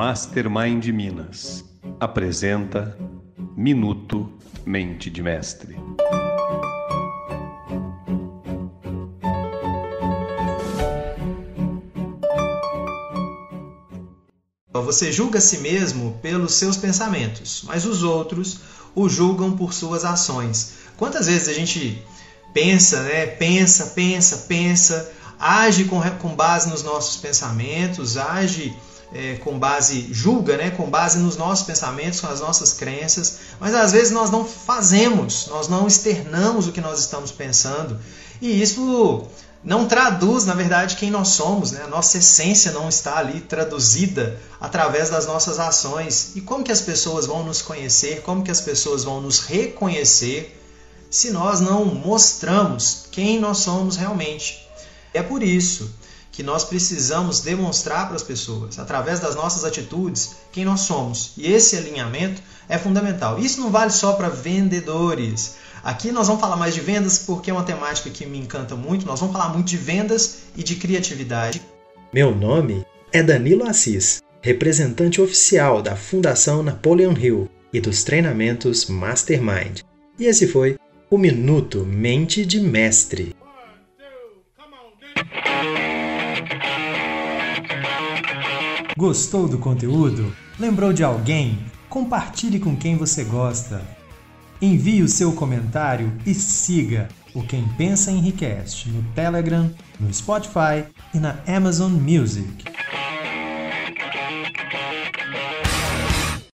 Mastermind Minas apresenta Minuto Mente de Mestre. Você julga a si mesmo pelos seus pensamentos, mas os outros o julgam por suas ações. Quantas vezes a gente pensa, né? Pensa, pensa, pensa, age com, com base nos nossos pensamentos, age é, com base, julga, né? Com base nos nossos pensamentos, com as nossas crenças, mas às vezes nós não fazemos, nós não externamos o que nós estamos pensando e isso não traduz, na verdade, quem nós somos, né? A nossa essência não está ali traduzida através das nossas ações. E como que as pessoas vão nos conhecer? Como que as pessoas vão nos reconhecer se nós não mostramos quem nós somos realmente? É por isso que nós precisamos demonstrar para as pessoas, através das nossas atitudes, quem nós somos. E esse alinhamento é fundamental. Isso não vale só para vendedores. Aqui nós vamos falar mais de vendas porque é uma temática que me encanta muito. Nós vamos falar muito de vendas e de criatividade. Meu nome é Danilo Assis, representante oficial da Fundação Napoleon Hill e dos treinamentos Mastermind. E esse foi o Minuto Mente de Mestre. Gostou do conteúdo? Lembrou de alguém? Compartilhe com quem você gosta. Envie o seu comentário e siga o Quem Pensa Enriquece no Telegram, no Spotify e na Amazon Music.